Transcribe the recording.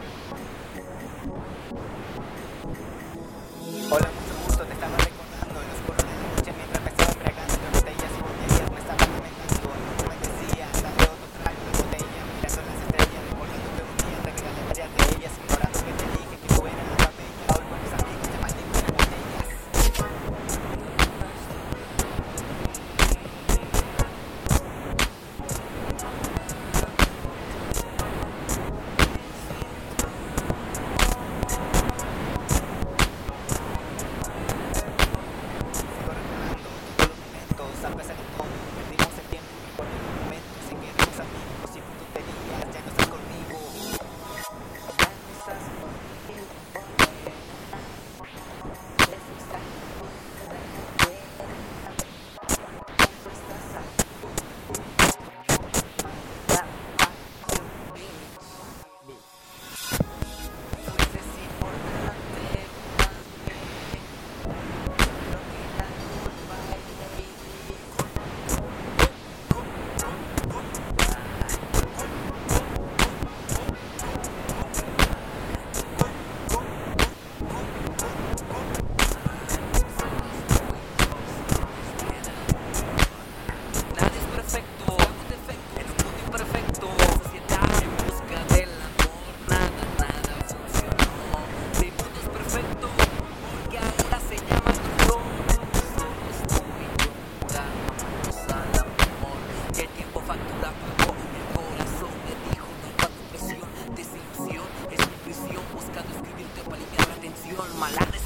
Thank you. ça passe à tout. Desilusión, es